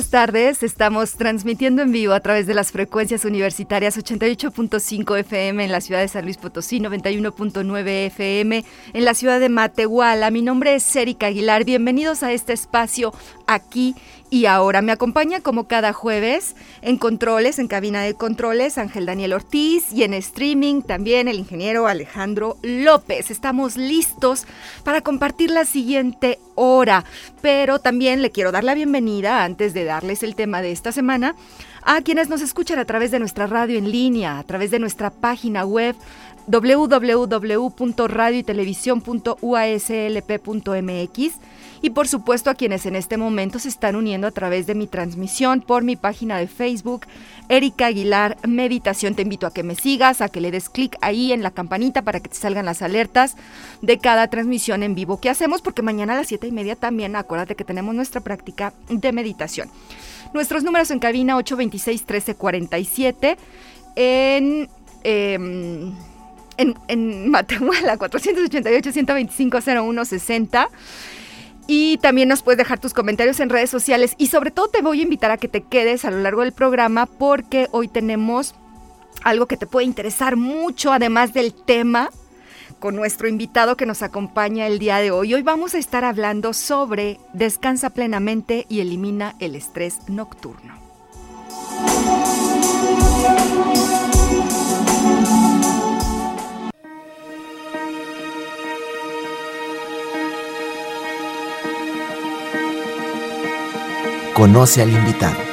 Buenas tardes, estamos transmitiendo en vivo a través de las frecuencias universitarias 88.5 FM en la ciudad de San Luis Potosí, 91.9 FM en la ciudad de Matehuala. Mi nombre es Erika Aguilar, bienvenidos a este espacio aquí y ahora. Me acompaña como cada jueves en controles, en cabina de controles, Ángel Daniel Ortiz y en streaming también el ingeniero Alejandro López. Estamos listos para compartir la siguiente hora, pero también le quiero dar la bienvenida antes de darles el tema de esta semana a quienes nos escuchan a través de nuestra radio en línea, a través de nuestra página web www.radioytelevisión.uaslp.mx y por supuesto a quienes en este momento se están uniendo a través de mi transmisión por mi página de Facebook, Erika Aguilar Meditación. Te invito a que me sigas, a que le des clic ahí en la campanita para que te salgan las alertas de cada transmisión en vivo que hacemos, porque mañana a las siete y media también acuérdate que tenemos nuestra práctica de meditación. Nuestros números en cabina 826-1347 en... Eh, en, en Matehuala, 488-125-0160. Y también nos puedes dejar tus comentarios en redes sociales. Y sobre todo te voy a invitar a que te quedes a lo largo del programa porque hoy tenemos algo que te puede interesar mucho, además del tema, con nuestro invitado que nos acompaña el día de hoy. Hoy vamos a estar hablando sobre descansa plenamente y elimina el estrés nocturno. Conoce al invitado.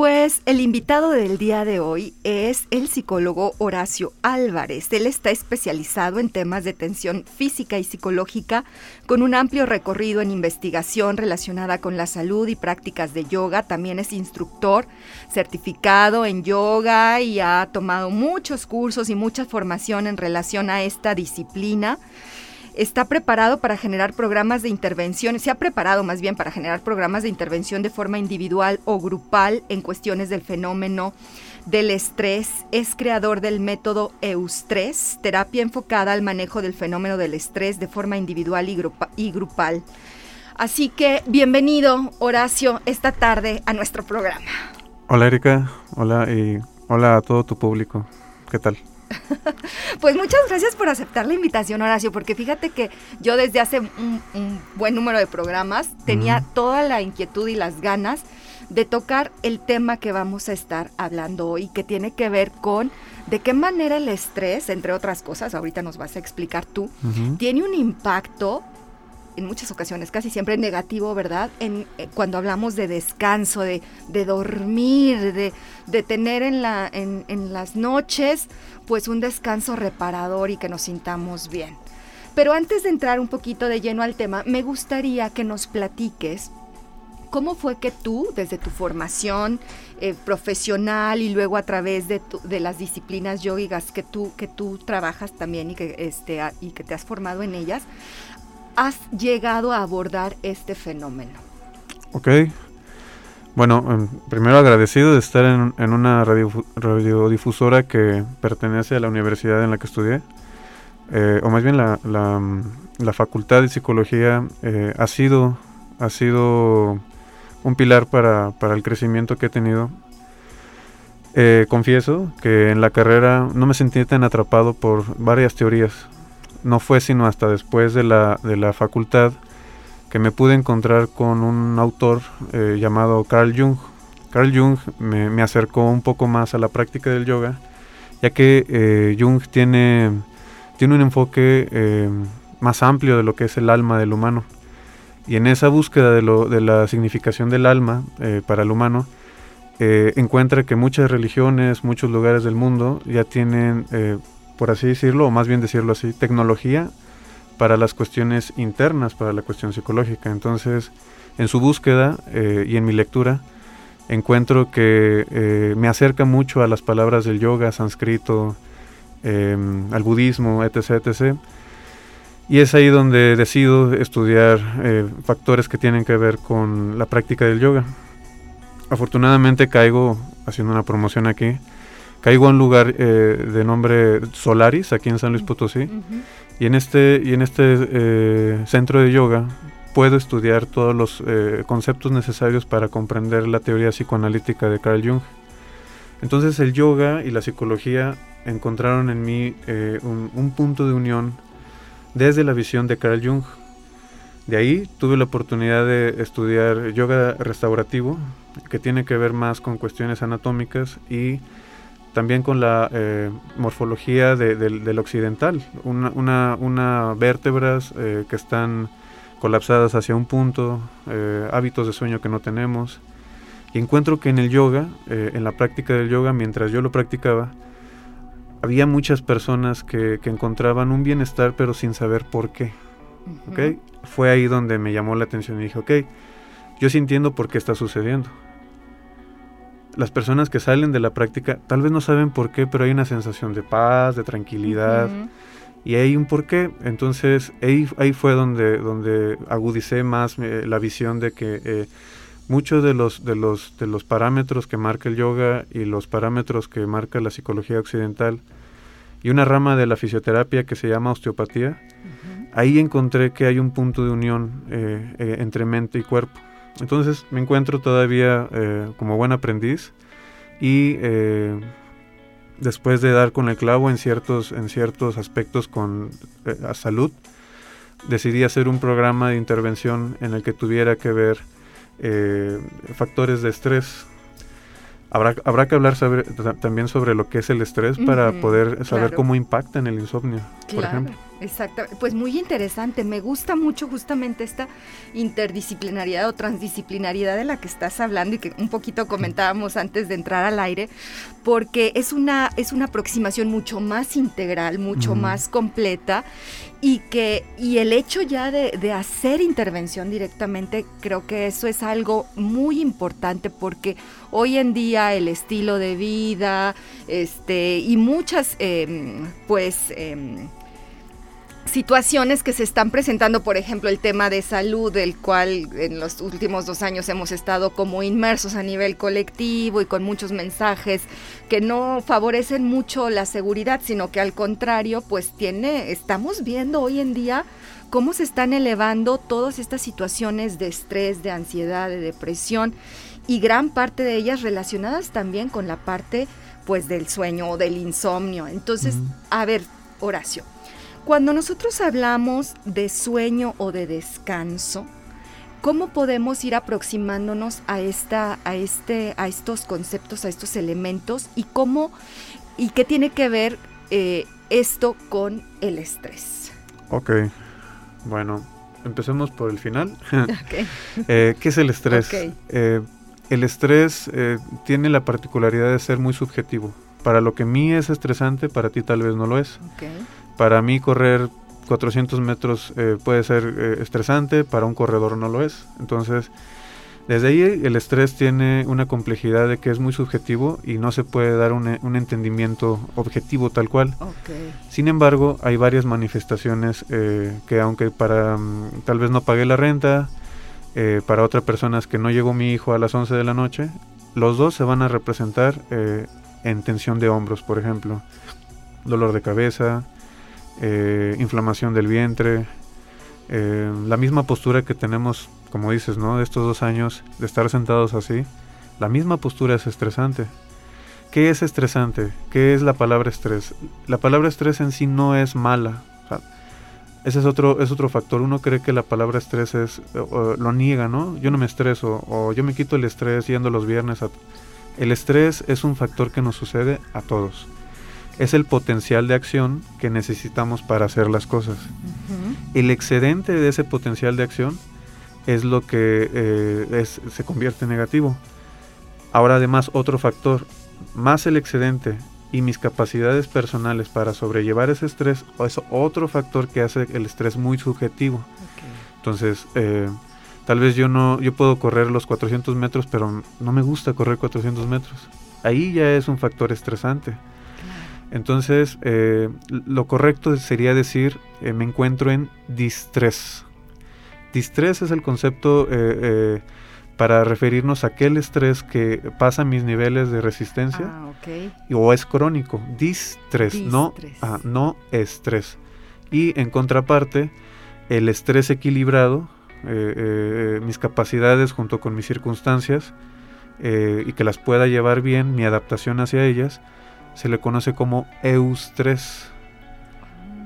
Pues el invitado del día de hoy es el psicólogo Horacio Álvarez. Él está especializado en temas de tensión física y psicológica con un amplio recorrido en investigación relacionada con la salud y prácticas de yoga. También es instructor certificado en yoga y ha tomado muchos cursos y mucha formación en relación a esta disciplina está preparado para generar programas de intervención, se ha preparado más bien para generar programas de intervención de forma individual o grupal en cuestiones del fenómeno del estrés. Es creador del método Eustrés, terapia enfocada al manejo del fenómeno del estrés de forma individual y, y grupal. Así que bienvenido, Horacio, esta tarde a nuestro programa. Hola, Erika. Hola y hola a todo tu público. ¿Qué tal? Pues muchas gracias por aceptar la invitación, Horacio, porque fíjate que yo desde hace un, un buen número de programas tenía toda la inquietud y las ganas de tocar el tema que vamos a estar hablando hoy, que tiene que ver con de qué manera el estrés, entre otras cosas, ahorita nos vas a explicar tú, tiene un impacto en muchas ocasiones, casi siempre negativo, ¿verdad? En, eh, cuando hablamos de descanso, de, de dormir, de, de, tener en, la, en, en las noches, pues un descanso reparador y que nos sintamos bien. Pero antes de entrar un poquito de lleno al tema, me gustaría que nos platiques ¿Cómo fue que tú, desde tu formación eh, profesional y luego a través de, tu, de las disciplinas yógicas que tú, que tú trabajas también y que, este, y que te has formado en ellas, has llegado a abordar este fenómeno? Ok. Bueno, primero agradecido de estar en, una radio, radiodifusora que pertenece a la universidad en la que estudié, eh, o más bien la, la, la, facultad de psicología eh, ha sido, ha sido un pilar para, para el crecimiento que he tenido. Eh, confieso que en la carrera no me sentí tan atrapado por varias teorías. No fue sino hasta después de la, de la facultad que me pude encontrar con un autor eh, llamado Carl Jung. Carl Jung me, me, acercó un poco más a la práctica del yoga, ya que eh, Jung tiene, tiene un enfoque más amplio de lo que es el alma del humano. Y en esa búsqueda de, lo, de la significación del alma eh, para el humano, eh, encuentra que muchas religiones, muchos lugares del mundo ya tienen, eh, por así decirlo, o más bien decirlo así, tecnología para las cuestiones internas, para la cuestión psicológica. Entonces, en su búsqueda y en mi lectura, encuentro que me acerca mucho a las palabras del yoga, sánscrito, em, al budismo, etc., etc., y es ahí donde decido estudiar eh, factores que tienen que ver con la práctica del yoga. Afortunadamente caigo, haciendo una promoción aquí, caigo a un lugar eh, de nombre Solaris, aquí en San Luis Potosí, y en este, y en este eh, centro de yoga puedo estudiar todos los conceptos necesarios para comprender la teoría psicoanalítica de Carl Jung. Entonces el yoga y la psicología encontraron en mí un, un punto de unión desde la visión de Carl Jung. De ahí tuve la oportunidad de estudiar yoga restaurativo, que tiene que ver más con cuestiones anatómicas y también con la eh, morfología del occidental, una, una, vértebras eh, que están colapsadas hacia un punto, eh, hábitos de sueño que no tenemos. Y encuentro que en el yoga, en la práctica del yoga, mientras yo lo practicaba, había muchas personas que, encontraban un bienestar pero sin saber por qué. Fue ahí donde me llamó la atención y dije, ok, yo sí entiendo por qué está sucediendo. Las personas que salen de la práctica tal vez no saben por qué, pero hay una sensación de paz, de tranquilidad. Y hay un por qué. Entonces ahí, ahí fue donde, donde agudicé más eh, la visión de que eh, muchos de los, de, los, de los parámetros que marca el yoga y los parámetros que marca la psicología occidental y una rama de la fisioterapia que se llama osteopatía, ahí encontré que hay un punto de unión eh, eh, entre mente y cuerpo. Entonces me encuentro todavía eh, como buen aprendiz y después de dar con el clavo en ciertos, en ciertos aspectos con la salud, decidí hacer un programa de intervención en el que tuviera que ver eh, factores de estrés. Habrá, habrá que hablar también sobre lo que es el estrés para poder saber cómo impacta en el insomnio, por ejemplo. Exacto, pues muy interesante. Me gusta mucho justamente esta interdisciplinariedad o transdisciplinariedad de la que estás hablando y que un poquito comentábamos antes de entrar al aire, porque es una, es una aproximación mucho más integral, mucho más completa y que y el hecho ya de, de, hacer intervención directamente creo que eso es algo muy importante porque hoy en día el estilo de vida este y muchas em, pues em, situaciones que se están presentando, por ejemplo, el tema de salud, del cual en los últimos dos años hemos estado como inmersos a nivel colectivo y con muchos mensajes que no favorecen mucho la seguridad, sino que al contrario, pues tiene, estamos viendo hoy en día cómo se están elevando todas estas situaciones de estrés, de ansiedad, de depresión y gran parte de ellas relacionadas también con la parte pues del sueño o del insomnio. Entonces, a ver, Horacio, cuando nosotros hablamos de sueño o de descanso, ¿cómo podemos ir aproximándonos a esta, a este, a estos conceptos, a estos elementos y cómo y qué tiene que ver eh, esto con el estrés? Ok, bueno, empecemos por el final. Eh, ¿Qué es el estrés? Eh, el estrés tiene la particularidad de ser muy subjetivo. Para lo que a mí es estresante, para ti tal vez no lo es. Okay. Para mí correr 400 metros eh, puede ser eh, estresante, para un corredor no lo es. Entonces, desde ahí el estrés tiene una complejidad de que es muy subjetivo y no se puede dar un, entendimiento objetivo tal cual. Sin embargo, hay varias manifestaciones eh, que aunque para mm, tal vez no pagué la renta, para otras personas que no llegó mi hijo a las 11 de la noche, los dos se van a representar en tensión de hombros, por ejemplo, dolor de cabeza, eh, inflamación del vientre, eh, la misma postura que tenemos, como dices, ¿no? De estos dos años de estar sentados así, la misma postura es estresante. ¿Qué es estresante? ¿Qué es la palabra estrés? La palabra estrés en sí no es mala. ese es otro, es otro factor. Uno cree que la palabra estrés es, lo niega, ¿no? Yo no me estreso, o yo me quito el estrés yendo los viernes. el estrés es un factor que nos sucede a todos es el potencial de acción que necesitamos para hacer las cosas. el excedente de ese potencial de acción es lo que eh, se convierte en negativo. Ahora además otro factor, más el excedente y mis capacidades personales para sobrellevar ese estrés es otro factor que hace el estrés muy subjetivo. Entonces, eh, tal vez yo no, yo puedo correr los 400 metros, pero no me gusta correr 400 metros. Ahí ya es un factor estresante. Entonces, eh, lo correcto sería decir, eh, me encuentro en distrés. Distrés es el concepto para referirnos a aquel estrés que pasa mis niveles de resistencia ah, o es crónico. Distrés, No, ah, no estrés. Y en contraparte, el estrés equilibrado, eh, eh, mis capacidades junto con mis circunstancias eh, y que las pueda llevar bien, mi adaptación hacia ellas, se le conoce como eustrés.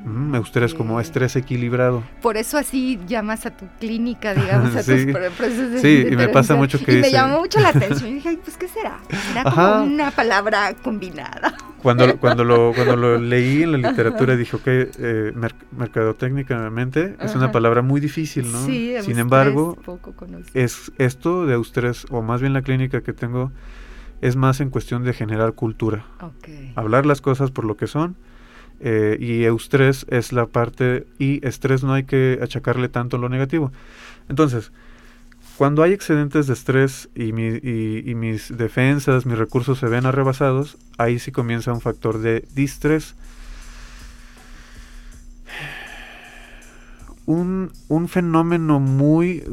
Mm, estrés como estrés equilibrado. Por eso así llamas a tu clínica, digamos, a sí. tus procesos de Sí, y me pasa mucho que y me llamó mucho la atención y dije, pues, ¿qué será? Será como una palabra combinada. Cuando, cuando, lo, cuando lo leí en la literatura dije, ok, eh, mercadotécnicamente es una palabra muy difícil, ¿no? Sí, Sin embargo, es esto de estrés, o más bien la clínica que tengo, es más en cuestión de generar cultura. Hablar las cosas por lo que son eh, y eustrés es la parte, y estrés no hay que achacarle tanto lo negativo. Entonces, cuando hay excedentes de estrés y, y, mis defensas, mis recursos se ven arrebasados, ahí sí comienza un factor de distrés. Un, un, fenómeno muy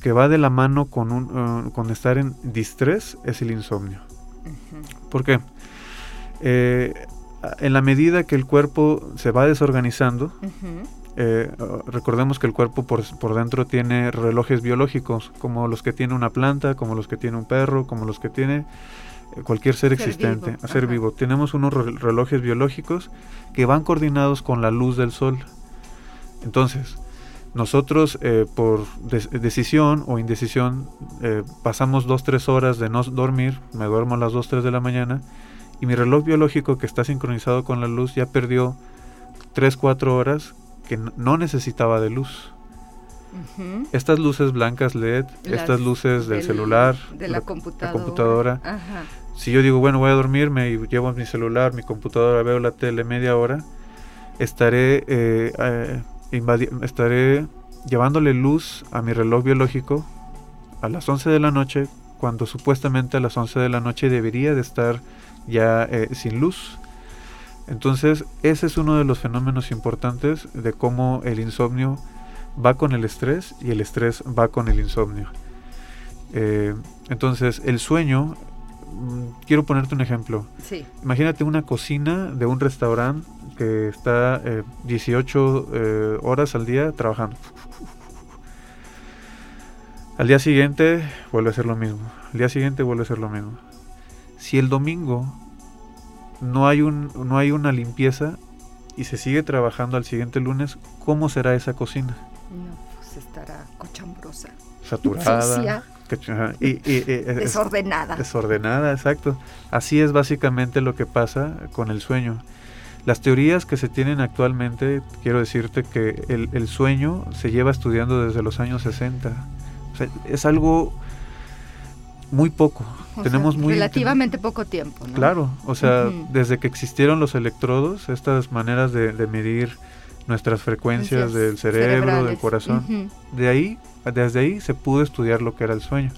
que va de la mano con, un, uh, con estar en distrés es el insomnio. ¿Por qué? Eh, en la medida que el cuerpo se va desorganizando, eh, recordemos que el cuerpo por, dentro tiene relojes biológicos, como los que tiene una planta, como los que tiene un perro, como los que tiene eh, cualquier ser, existente, a ser vivo. Tenemos unos relojes biológicos que van coordinados con la luz del sol. Entonces, nosotros eh, por decisión o indecisión pasamos dos, tres horas de no dormir, me duermo a las 2, 3 de la mañana, y mi reloj biológico que está sincronizado con la luz ya perdió 3-4 horas que no necesitaba de luz. Estas luces blancas LED, estas luces del, celular, de la, computadora. Si yo digo, bueno, voy a dormir, me llevo mi celular, mi computadora, veo la tele media hora, estaré, eh, eh, estaré llevándole luz a mi reloj biológico a las 11 de la noche, cuando supuestamente a las 11 de la noche debería de estar ya eh, sin luz. Entonces, ese es uno de los fenómenos importantes de cómo el insomnio va con el estrés y el estrés va con el insomnio. Eh, entonces, el sueño, mm, quiero ponerte un ejemplo. Imagínate una cocina de un restaurante que está 18 eh, horas al día trabajando. Al día siguiente vuelve a ser lo mismo. Al día siguiente vuelve a ser lo mismo si el domingo no hay, un, no hay una limpieza y se sigue trabajando al siguiente lunes, ¿cómo será esa cocina? No, pues estará cochambrosa. Saturada. y, desordenada. Desordenada, exacto. Así es básicamente lo que pasa con el sueño. Las teorías que se tienen actualmente, quiero decirte que el, el sueño se lleva estudiando desde los años 60. O sea, es algo muy poco. Tenemos muy relativamente poco tiempo. Claro, o sea, desde que existieron los electrodos, estas maneras de, medir nuestras frecuencias del cerebro, del corazón, de ahí, desde ahí se pudo estudiar lo que era el sueño.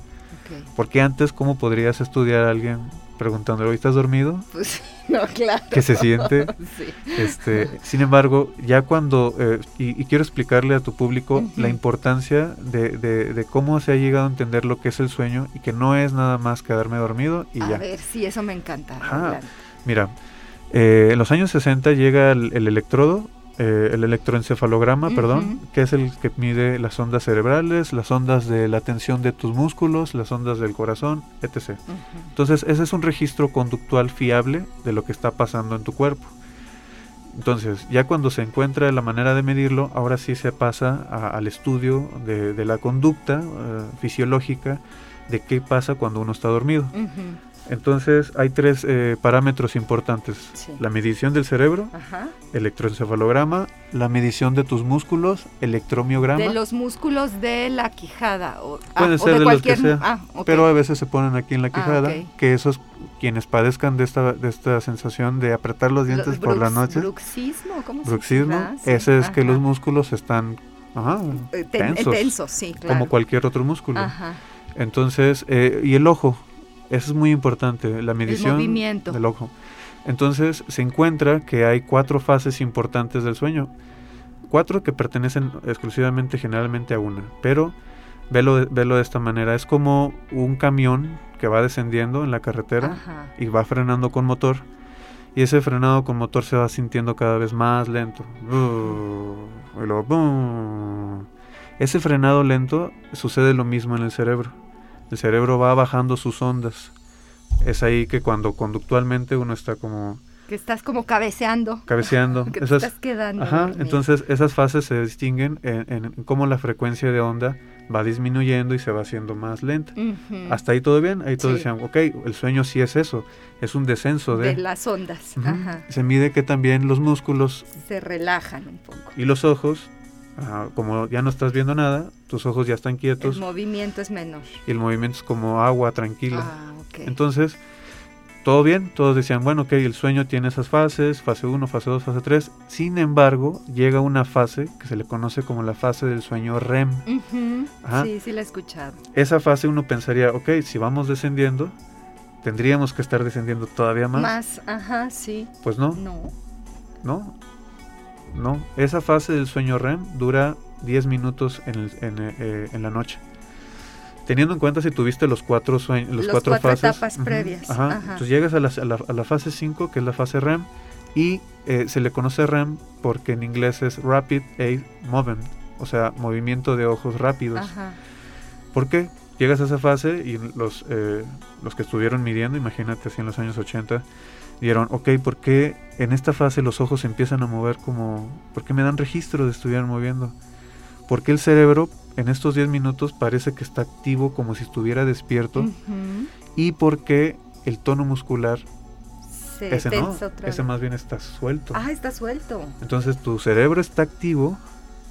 Porque antes, ¿cómo podrías estudiar a alguien preguntándole, ¿estás dormido? Pues no, claro. ¿Qué se siente? este, sin embargo, ya cuando, eh, y, quiero explicarle a tu público la importancia de, cómo se ha llegado a entender lo que es el sueño y que no es nada más quedarme dormido y ya. A ver, sí, eso me encanta. Mira, eh, en los años 60 llega el electrodo eh, el electroencefalograma, perdón, que es el que mide las ondas cerebrales, las ondas de la tensión de tus músculos, las ondas del corazón, etc. Entonces, ese es un registro conductual fiable de lo que está pasando en tu cuerpo. Entonces, ya cuando se encuentra la manera de medirlo, ahora sí se pasa al estudio de, la conducta eh, fisiológica de qué pasa cuando uno está dormido. Entonces hay tres eh, parámetros importantes. Sí. La medición del cerebro, Ajá. electroencefalograma, la medición de tus músculos, electromiograma. De los músculos de la quijada. O, ah, Puede o ser de de los cualquier. que sea, ah. Pero a veces se ponen aquí en la Ah, quijada, que esos quienes padezcan de esta, de esta sensación de apretar los dientes por la noche, Bruxismo, ¿cómo se bruxismo, llama? Sí, ese es que los músculos están ajá, Eh, ten- tensos, sí, claro. como cualquier otro músculo. Ajá. Entonces, eh, y el ojo, eso es muy importante, la medición del ojo. Entonces, se encuentra que hay cuatro fases importantes del sueño. Cuatro que pertenecen exclusivamente, generalmente a una. Pero, velo, de- velo de esta manera, es como un camión que va descendiendo en la carretera Ajá. y va frenando con motor. Y ese frenado con motor se va sintiendo cada vez más lento. Y luego. Ese frenado lento sucede lo mismo en el cerebro. El cerebro va bajando sus ondas. Es ahí que cuando conductualmente uno está como Que estás como cabeceando. cabeceando. Que te Esas- estás quedando. Ajá, entonces esas fases se distinguen en, en cómo la frecuencia de onda va disminuyendo y se va haciendo más lenta. Hasta ahí todo bien, ahí todos Sí. decían, ok, el sueño sí es eso, es un descenso de... de las ondas. Ajá. Se mide que también los músculos Se relajan un poco. y los ojos, como ya no estás viendo nada, tus ojos ya están El quietos movimiento es menor. y el movimiento es como agua tranquila. Ah, ok. Entonces, todo bien, todos decían, bueno, ok, el sueño tiene esas fases, fase 1, fase 2, fase 3. Sin embargo, llega una fase que se le conoce como la fase del sueño REM. Ajá. Sí, sí la he escuchado. Esa fase uno pensaría, ok, si vamos descendiendo, tendríamos que estar descendiendo todavía más. Más, ajá, sí. Pues no, No. no, no. Esa fase del sueño REM dura 10 minutos en, el- en, eh, en la noche. Teniendo en cuenta si tuviste los cuatro sueños, los Los cuatro, cuatro fases. etapas previas, Ajá. ajá. Entonces llegas a la, a la- a la fase 5, que es la fase REM, y eh, se le conoce REM porque en inglés es Rapid Eye Movement, o sea, movimiento de ojos rápidos. Ajá. ¿Por qué? Llegas a esa fase y los, eh, los que estuvieron midiendo, imagínate así en los años 80, dieron, ok, ¿por qué en esta fase los ojos se empiezan a mover como... ¿Por qué me dan registro de estuvieran moviendo? Porque el cerebro en estos 10 minutos parece que está activo como si estuviera despierto y porque el tono muscular, Se ese no, ese más bien está suelto. Ah, está suelto. Entonces tu cerebro está activo,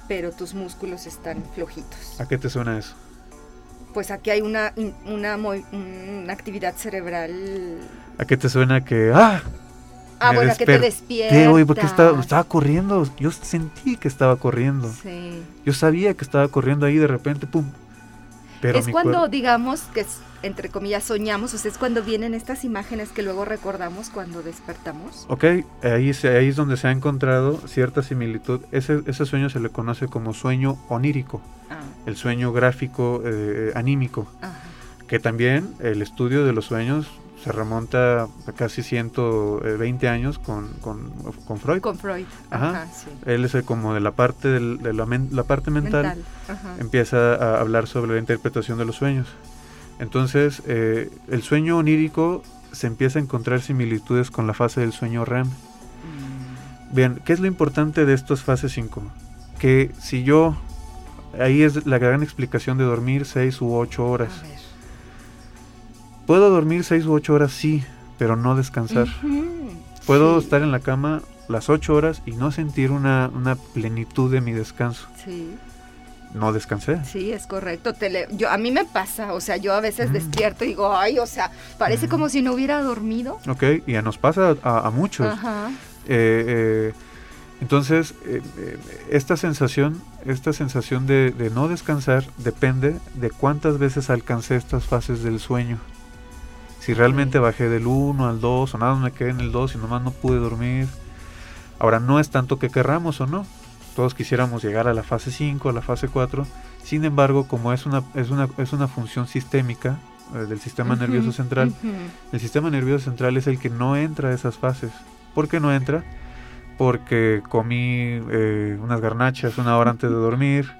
Pero tus músculos están flojitos. ¿a qué te suena eso? Pues aquí hay una, una, una actividad cerebral. ¿A qué te suena que... ¡Ah! Ah, bueno, que te despiertas. güey, porque estaba, estaba corriendo. Yo sentí que estaba corriendo. Sí. Yo sabía que estaba corriendo ahí de repente, pum. Pero es cuando, cuerpo- digamos, que entre comillas soñamos, o sea, es cuando vienen estas imágenes que luego recordamos cuando despertamos. Ok, ahí, ahí es donde se ha encontrado cierta similitud. Ese, ese sueño se le conoce como sueño onírico, Ah, el sueño gráfico eh, anímico, ajá. que también el estudio de los sueños se remonta a casi 120 años con, con, con Freud. Con Freud. Ajá. Ajá, sí. Él es el como de la parte, del- de la, men- la parte mental, empieza a hablar sobre la interpretación de los sueños. Entonces, eh, el sueño onírico se empieza a encontrar similitudes con la fase del sueño REM. Mm, Bien, ¿qué es lo importante de estos fases 5? Que si yo, ahí es la gran explicación de dormir 6 u 8 horas. Puedo dormir 6 u 8 horas, sí, pero no descansar. Puedo sí, estar en la cama las 8 horas y no sentir una, una plenitud de mi descanso. Sí, No descansé. sí, es correcto. Te le- yo, a mí me pasa, o sea, yo a veces Mm. despierto y digo, ay, o sea, parece Mm. como si no hubiera dormido. Ok, y ya nos pasa a, a muchos. Ajá. Eh, eh, entonces, eh, eh, esta sensación, esta sensación de, de no descansar depende de cuántas veces alcancé estas fases del sueño. Si realmente bajé del 1 al 2 o nada más me quedé en el 2 y nomás no pude dormir. Ahora, no es tanto que querramos o no. Todos quisiéramos llegar a la fase 5, a la fase 4. Sin embargo, como es una, es una, es una función sistémica eh, del sistema nervioso central, el sistema nervioso central es el que no entra a esas fases. ¿Por qué no entra? Porque comí eh, unas garnachas una hora antes de dormir,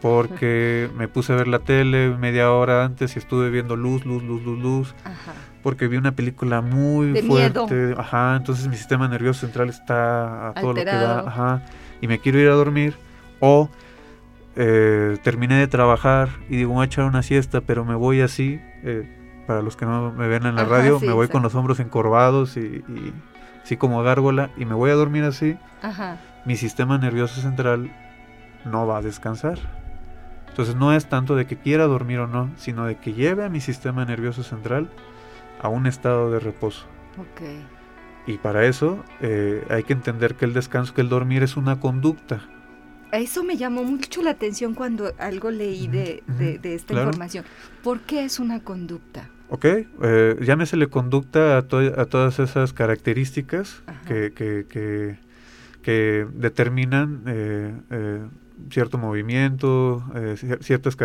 porque me puse a ver la tele media hora antes y estuve viendo luz, luz, luz, luz, luz, Ajá. porque vi una película muy De fuerte, ajá, entonces mi sistema nervioso central está a todo lo que da, ajá, y me quiero ir a dormir, o eh, terminé de trabajar y digo voy a echar una siesta, pero me voy así, eh, para los que no me ven en la radio, me voy con los hombros encorvados y, y, así como gárgola y me voy a dormir así, mi sistema nervioso central no va a descansar. Entonces no es tanto de que quiera dormir o no, sino de que lleve a mi sistema nervioso central a un estado de reposo. Y para eso eh, hay que entender que el descanso, que el dormir es una conducta. Eso me llamó mucho la atención cuando algo leí de, de, esta información. ¿Por qué es una conducta? Ok, eh, llámesele conducta a, a, todas esas características que, que, que, determinan eh, eh, cierto movimiento, ciertas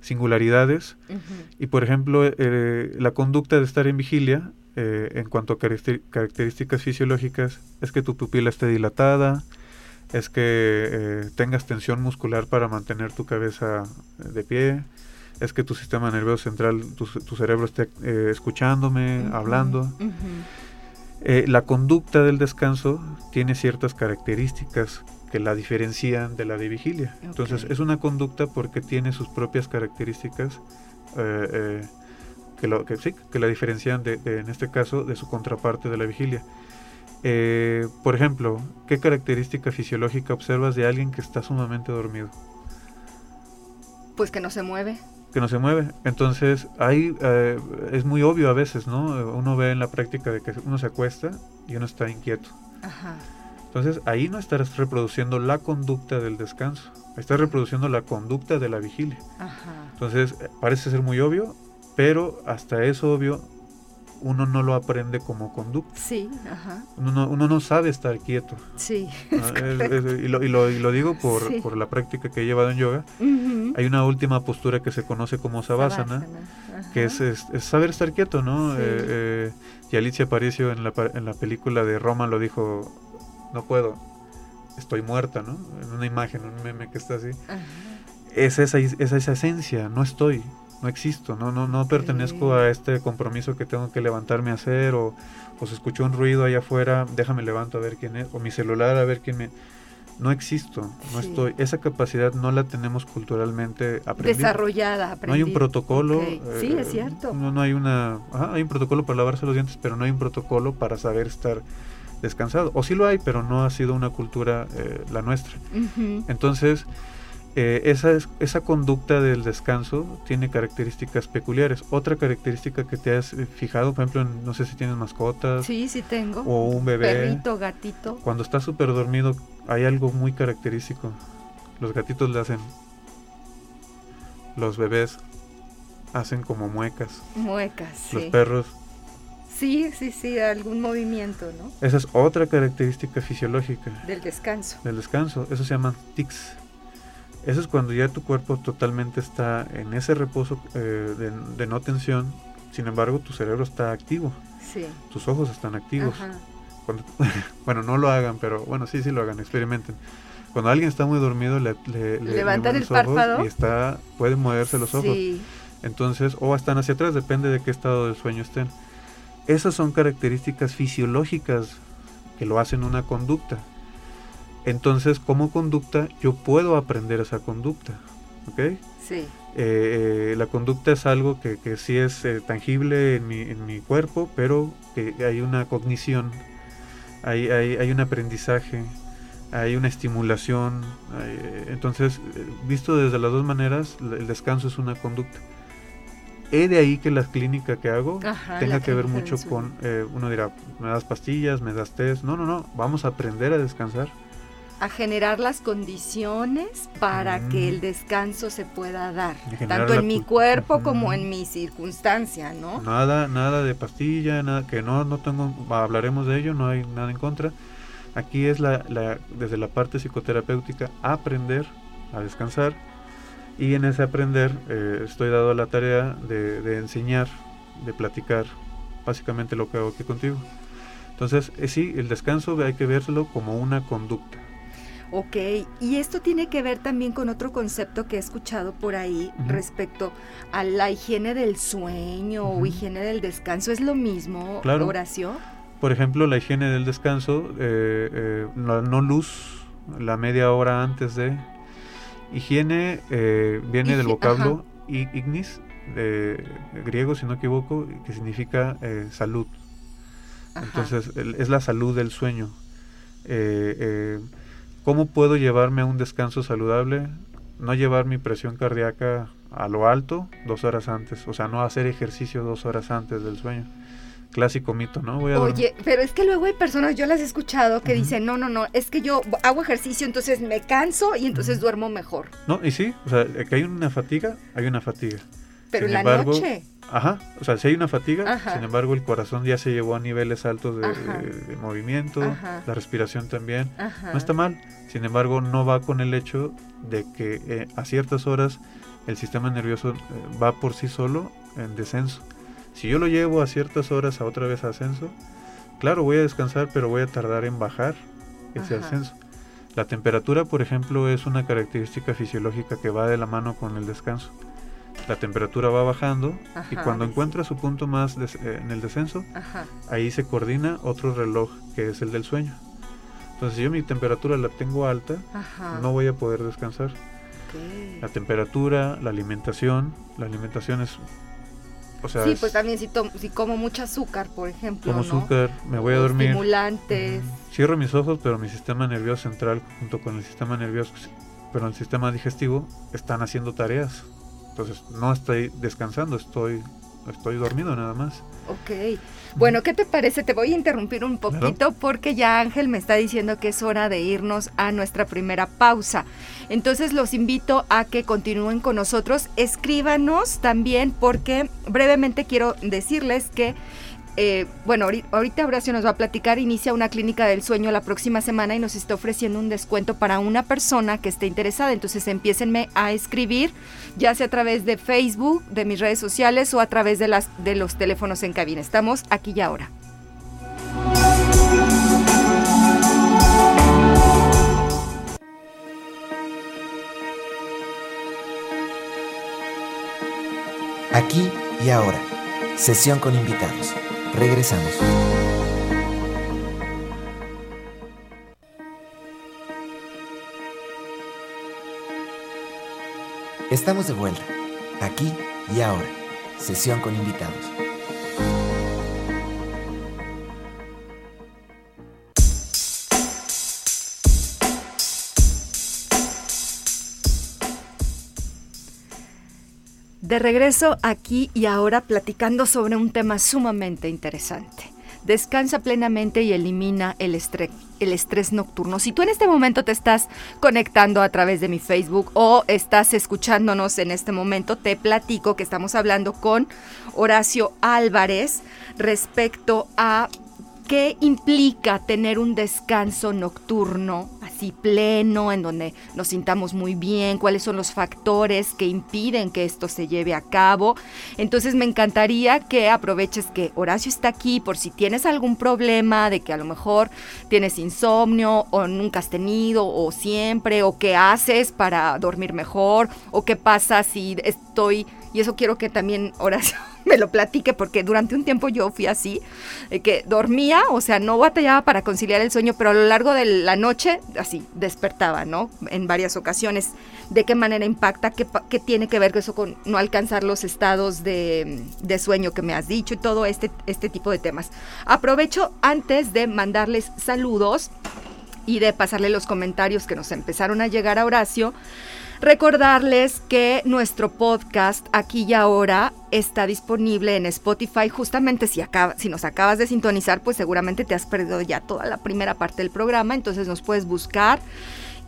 singularidades. Y por ejemplo, la conducta de estar en vigilia, en cuanto a características fisiológicas, es que tu pupila esté dilatada, es que eh, tengas tensión muscular para mantener tu cabeza eh, de pie, es que tu sistema nervioso central, tu, cerebro esté eh, escuchándome, hablando. la conducta del descanso tiene ciertas características que la diferencian de la de vigilia. Entonces es una conducta porque tiene sus propias características que, lo, que, sí, que la diferencian de, en este caso de su contraparte de la vigilia. Eh, por ejemplo, ¿qué característica fisiológica observas de alguien que está sumamente dormido? Pues que no se mueve. Que no se mueve. Entonces, ahí eh, es muy obvio a veces, ¿no? Uno ve en la práctica de que uno se acuesta y uno está inquieto. Ajá. Entonces, ahí no estás reproduciendo la conducta del descanso, estás reproduciendo la conducta de la vigilia. Ajá. Entonces, parece ser muy obvio, pero hasta eso obvio uno no lo aprende como conducta. Sí, ajá. Uno no, uno no sabe estar quieto. Sí. y, lo, y, lo, y, lo, digo por, por, la práctica que he llevado en yoga. Hay una última postura que se conoce como Savasana, que es, es, saber estar quieto, ¿no? Eh, eh, y Alicia Aparicio en la, en la película de Roma lo dijo, no puedo, estoy muerta, ¿no? En una imagen, un meme que está así. Es esa, es esa esencia, no estoy, no existo, no, no, no pertenezco a este compromiso que tengo que levantarme a hacer o, o se escuchó un ruido allá afuera, déjame levanto a ver quién es, o mi celular a ver quién me... No existo, no estoy, esa capacidad no la tenemos culturalmente aprendida. Desarrollada, aprendida. No hay un protocolo. sí, es cierto. No, no hay una, hay un protocolo para lavarse los dientes, pero no hay un protocolo para saber estar descansado. O sí lo hay, pero no ha sido una cultura eh, la nuestra. Entonces, eh, esa, esa conducta del descanso tiene características peculiares. Otra característica que te has eh, fijado, por ejemplo, no sé si tienes mascotas. Sí, sí tengo. O un bebé. Perrito, gatito. Cuando está súper dormido hay algo muy característico. Los gatitos le hacen... Los bebés hacen como muecas. Muecas, sí. Los perros Sí, sí, sí, algún movimiento, ¿no? Esa es otra característica fisiológica. Del descanso. Del descanso. Eso se llama tics. Eso es cuando ya tu cuerpo totalmente está en ese reposo eh, de, no tensión, sin embargo tu cerebro está activo. Sí. Tus ojos están activos. bueno, no lo hagan, pero bueno, sí, sí lo hagan, experimenten. Cuando alguien está muy dormido, le, le, levantan el párpado y está, puede moverse los ojos. Sí. Entonces, o están hacia atrás, depende de qué estado de sueño estén. Esas son características fisiológicas que lo hacen una conducta. Entonces, como conducta, yo puedo aprender esa conducta. ¿Ok? Sí. Eh, eh, la conducta es algo que, que sí es eh, tangible en mi, en mi, cuerpo, pero que hay una cognición, hay, hay, hay un aprendizaje, hay una estimulación. entonces, visto desde las dos maneras, el descanso es una conducta. He de ahí que la clínica que hago tenga que ver mucho con, uno dirá, me das pastillas, me das test. No, no, no, vamos a aprender a descansar a generar las condiciones para que el descanso se pueda dar, tanto en mi cuerpo como en mi circunstancia, ¿no? Nada, nada de pastilla, nada que no, no tengo, hablaremos de ello, no hay nada en contra. Aquí es la, desde la parte psicoterapéutica aprender a descansar y en ese aprender eh, estoy dado a la tarea de, enseñar, de platicar, básicamente lo que hago aquí contigo. Entonces, eh, sí, el descanso hay que vérselo como una conducta. Ok, y esto tiene que ver también con otro concepto que he escuchado por ahí respecto a la higiene del sueño o higiene del descanso. ¿Es lo mismo, Horacio? Por ejemplo, la higiene del descanso, eh, eh, la no luz, la media hora antes de... Higiene eh, viene del vocablo ignis, de griego, si no equivoco, que significa eh, salud. Entonces, es la salud del sueño. Eh, eh, ¿Cómo puedo llevarme a un descanso saludable? No llevar mi presión cardíaca a lo alto dos horas antes, o sea, no hacer ejercicio dos horas antes del sueño. Clásico mito, ¿no? Oye, pero es que luego hay personas, yo las he escuchado, que dicen, no, no, no, es que yo hago ejercicio, entonces me canso y entonces duermo mejor. No, y sí, o sea, que hay una fatiga, hay una fatiga. Pero en la noche. Ajá, o sea, si hay una fatiga, sin embargo el corazón ya se llevó a niveles altos de, movimiento, la respiración también, no está mal, sin embargo no va con el hecho de que eh, a ciertas horas el sistema nervioso eh, va por sí solo en descenso. Si yo lo llevo a ciertas horas a otra vez ascenso, claro, voy a descansar, pero voy a tardar en bajar ese ascenso. La temperatura, por ejemplo, es una característica fisiológica que va de la mano con el descanso la temperatura va bajando y cuando encuentra su punto más eh, en el descenso, ahí se coordina otro reloj que es el del sueño. Entonces, si yo mi temperatura la tengo alta, no voy a poder descansar. La temperatura, la alimentación, la alimentación es... O sea, sí, pues también si, si como mucho azúcar, por ejemplo. Como azúcar, me voy a dormir. Estimulantes. Cierro mis ojos, pero mi sistema nervioso central junto con el sistema nervioso, pero el sistema digestivo están haciendo tareas. Entonces no estoy descansando, estoy, estoy dormido nada más. Ok. Bueno, ¿qué te parece? Te voy a interrumpir un poquito porque ya Ángel me está diciendo que es hora de irnos a nuestra primera pausa. Entonces los invito a que continúen con nosotros. Escríbanos también porque brevemente quiero decirles que eh, bueno, ahorita Horacio nos va a platicar, inicia una clínica del sueño la próxima semana y nos está ofreciendo un descuento para una persona que esté interesada. Entonces empiecenme a escribir, ya sea a través de Facebook, de mis redes sociales o a través de, las, de los teléfonos en cabina. Estamos aquí y ahora. Aquí y ahora. Sesión con invitados. Regresamos. Estamos de vuelta, aquí y ahora. Sesión con invitados. De regreso aquí y ahora platicando sobre un tema sumamente interesante. Descansa plenamente y elimina el estrés, el estrés nocturno. Si tú en este momento te estás conectando a través de mi Facebook o estás escuchándonos en este momento, te platico que estamos hablando con Horacio Álvarez respecto a ¿Qué implica tener un descanso nocturno así pleno, en donde nos sintamos muy bien? ¿Cuáles son los factores que impiden que esto se lleve a cabo? Entonces me encantaría que aproveches que Horacio está aquí por si tienes algún problema de que a lo mejor tienes insomnio o nunca has tenido o siempre o qué haces para dormir mejor o qué pasa si estoy y eso quiero que también Horacio me lo platique porque durante un tiempo yo fui así, que dormía, o sea, no batallaba para conciliar el sueño, pero a lo largo de la noche así despertaba, ¿no? En varias ocasiones. ¿De qué manera impacta? ¿Qué, tiene que ver eso con no alcanzar los estados de, de, sueño que me has dicho y todo este, este tipo de temas? Aprovecho antes de mandarles saludos y de pasarle los comentarios que nos empezaron a llegar a Horacio. Recordarles que nuestro podcast aquí y ahora está disponible en Spotify. Justamente si, si nos acabas de sintonizar, pues seguramente te has perdido ya toda la primera parte del programa. Entonces nos puedes buscar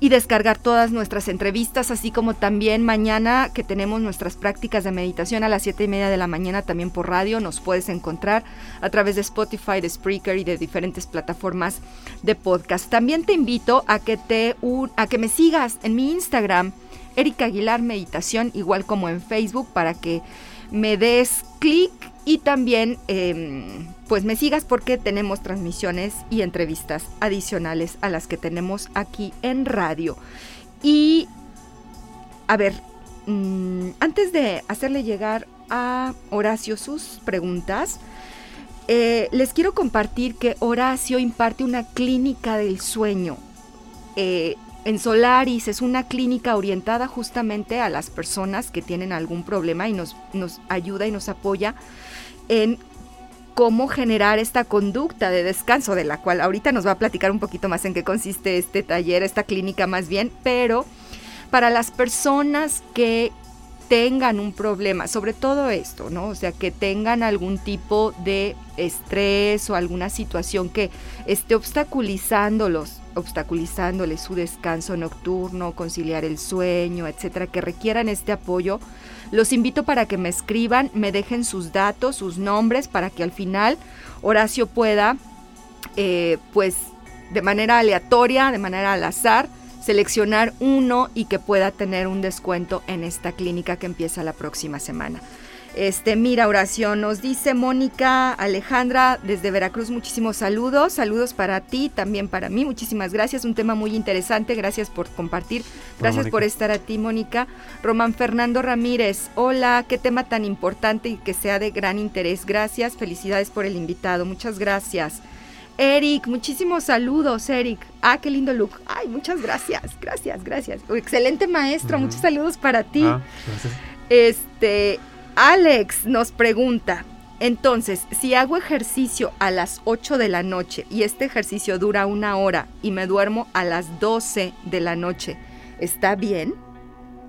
y descargar todas nuestras entrevistas, así como también mañana que tenemos nuestras prácticas de meditación a las 7 y media de la mañana también por radio, nos puedes encontrar a través de Spotify, de Spreaker y de diferentes plataformas de podcast. También te invito a que, te, a que me sigas en mi Instagram, Erika Aguilar Meditación, igual como en Facebook, para que me des clic y también em, pues me sigas porque tenemos transmisiones y entrevistas adicionales a las que tenemos aquí en radio. Y a ver, mm, antes de hacerle llegar a Horacio sus preguntas, eh, les quiero compartir que Horacio imparte una clínica del sueño. Eh, en Solaris es una clínica orientada justamente a las personas que tienen algún problema y nos, nos ayuda y nos apoya en cómo generar esta conducta de descanso, de la cual ahorita nos va a platicar un poquito más en qué consiste este taller, esta clínica más bien, pero para las personas que tengan un problema, sobre todo esto, ¿no? O sea, que tengan algún tipo de estrés o alguna situación que esté obstaculizándolos, obstaculizándoles su descanso nocturno, conciliar el sueño, etcétera, que requieran este apoyo, los invito para que me escriban, me dejen sus datos, sus nombres, para que al final Horacio pueda, eh, pues, de manera aleatoria, de manera al azar, seleccionar uno y que pueda tener un descuento en esta clínica que empieza la próxima semana. Este, mira, oración, nos dice Mónica Alejandra desde Veracruz, muchísimos saludos, saludos para ti, también para mí, muchísimas gracias, un tema muy interesante, gracias por compartir, gracias por estar a ti, Mónica. Román Fernando Ramírez, hola, qué tema tan importante y que sea de gran interés, gracias, felicidades por el invitado, muchas gracias. Eric, muchísimos saludos, Eric. Ah, qué lindo look. Ay, muchas gracias, gracias, gracias. Excelente maestro, muchos saludos para ti. Ah, este, Alex nos pregunta, entonces, si hago ejercicio a las 8 de la noche y este ejercicio dura una hora y me duermo a las 12 de la noche, ¿está bien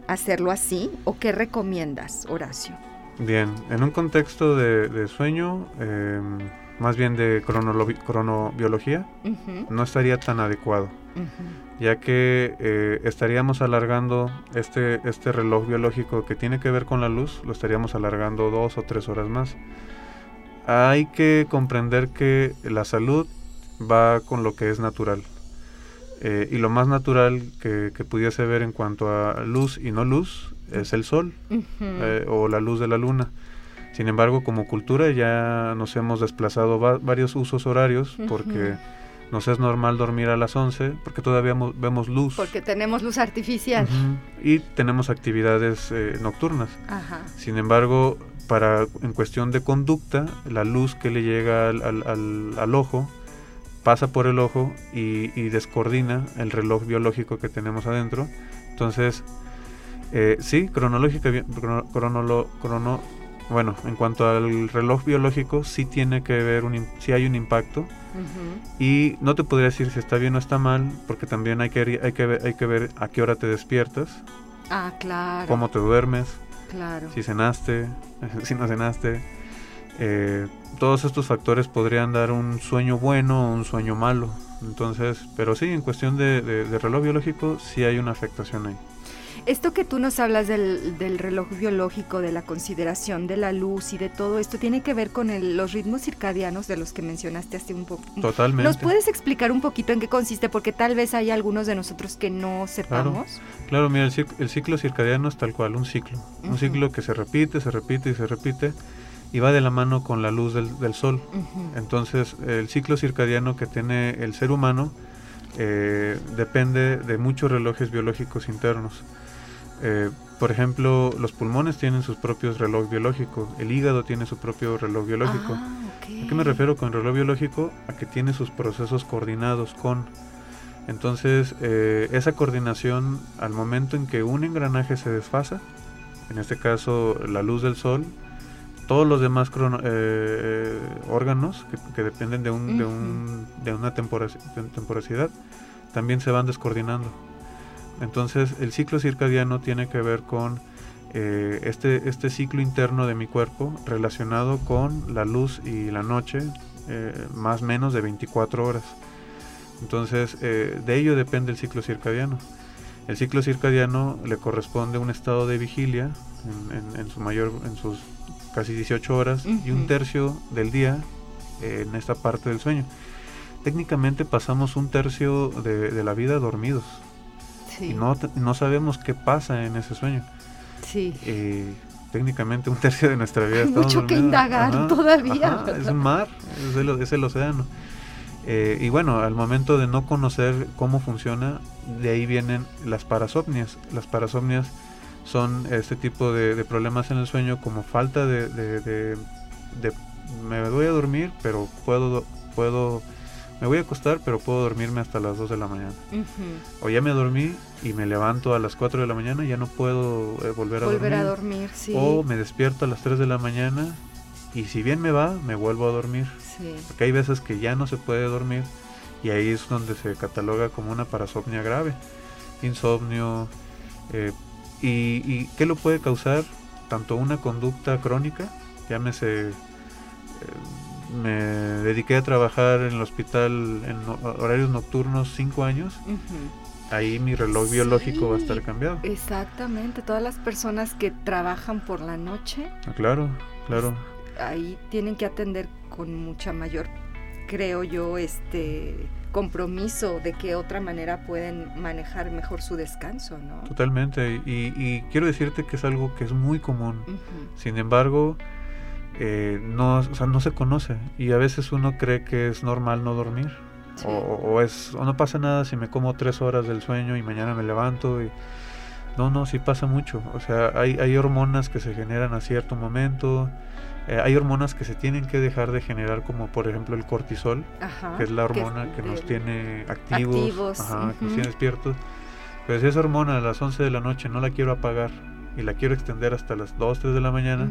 hacerlo así o qué recomiendas, Horacio? Bien, en un contexto de, sueño, em, más bien de cronobiología, no estaría tan adecuado, ya que eh, estaríamos alargando este, este reloj biológico que tiene que ver con la luz, lo estaríamos alargando dos o tres horas más. Hay que comprender que la salud va con lo que es natural. Eh, y lo más natural que, pudiese ver en cuanto a luz y no luz es el sol eh, o la luz de la luna. Sin embargo, como cultura ya nos hemos desplazado varios usos horarios porque nos es normal dormir a las 11 porque todavía vemos luz. Porque tenemos luz artificial. Y tenemos actividades eh, nocturnas. Sin embargo, para en cuestión de conducta, la luz que le llega al, ojo pasa por el ojo y, descoordina el reloj biológico que tenemos adentro. Entonces, eh, sí, cronológica, crono, crono, bueno, en cuanto al reloj biológico, sí tiene que ver, un, sí hay un impacto. Y no te podría decir si está bien o está mal, porque también hay que, hay que, ver, hay que ver a qué hora te despiertas. Ah, claro. Cómo te duermes. Claro. Si cenaste, si no cenaste. Eh, todos estos factores podrían dar un sueño bueno o un sueño malo. Entonces, pero sí, en cuestión de, de reloj biológico, sí hay una afectación ahí. Esto que tú nos hablas del, reloj biológico, de la consideración de la luz y de todo esto, tiene que ver con los ritmos circadianos de los que mencionaste hace un poco. Totalmente. ¿Nos puedes explicar un poquito en qué consiste? Porque tal vez hay algunos de nosotros que no sepamos. Claro, mira, el, ciclo circadiano es tal cual, un ciclo. Un ciclo que se repite, se repite y se repite y va de la mano con la luz del, sol. Entonces, el ciclo circadiano que tiene el ser humano eh, depende de muchos relojes biológicos internos. Eh, por ejemplo, los pulmones tienen sus propios reloj biológicos, el hígado tiene su propio reloj biológico. Ah, ¿A qué me refiero con reloj biológico? A que tiene sus procesos coordinados con. Entonces, eh, esa coordinación, al momento en que un engranaje se desfasa, en este caso la luz del sol, todos los demás eh, órganos que, dependen de, un, de, un, de una temporacidad también se van descoordinando. Entonces el ciclo circadiano tiene que ver con eh, este, este ciclo interno de mi cuerpo relacionado con la luz y la noche, eh, más o menos de 24 horas. Entonces eh, de ello depende el ciclo circadiano. El ciclo circadiano le corresponde un estado de vigilia en, su mayor, en sus casi 18 horas y un tercio del día en esta parte del sueño. Técnicamente pasamos un tercio de la vida dormidos. Y no, no sabemos qué pasa en ese sueño. Sí. Eh, técnicamente un tercio de nuestra vida. Hay mucho que indagar todavía. es un mar, es el, es el océano. Eh, y bueno, al momento de no conocer cómo funciona, de ahí vienen las parasomnias. Las parasomnias son este tipo de, problemas en el sueño como falta de, de, me voy a dormir, pero puedo, puedo me voy a acostar, pero puedo dormirme hasta las 2 de la mañana. O ya me dormí y me levanto a las 4 de la mañana y ya no puedo eh, volver a Volver dormir. a dormir, sí. O me despierto a las 3 de la mañana y si bien me va, me vuelvo a dormir. Sí. Porque hay veces que ya no se puede dormir y ahí es donde se cataloga como una parasomnia grave. Insomnio. eh, y, ¿Y qué lo puede causar? Tanto una conducta crónica, llámese... me dediqué a trabajar en el hospital en no- horarios nocturnos 5 años. Ahí mi reloj biológico va a estar cambiado. Exactamente, todas las personas que trabajan por la noche, Ah, Claro, claro. ahí tienen que atender con mucha mayor, creo yo, este compromiso de qué otra manera pueden manejar mejor su descanso, ¿no? Totalmente. Y, y quiero decirte que es algo que es muy común. Sin embargo, eh, no, o sea, no se conoce. Y a veces uno cree que es normal no dormir. Sí. O, o es, o no pasa nada si me como tres horas del sueño y mañana me levanto. Y... No, no, sí pasa mucho. O sea, hay, hay hormonas que se generan a cierto momento. eh, hay hormonas que se tienen que dejar de generar, como por ejemplo el cortisol, Ajá, que es la hormona que, nos tiene activos, Activos, ajá, que nos tiene despiertos. Pero si esa hormona a las 11 de la noche no la quiero apagar y la quiero extender hasta las 2, 3 de la mañana.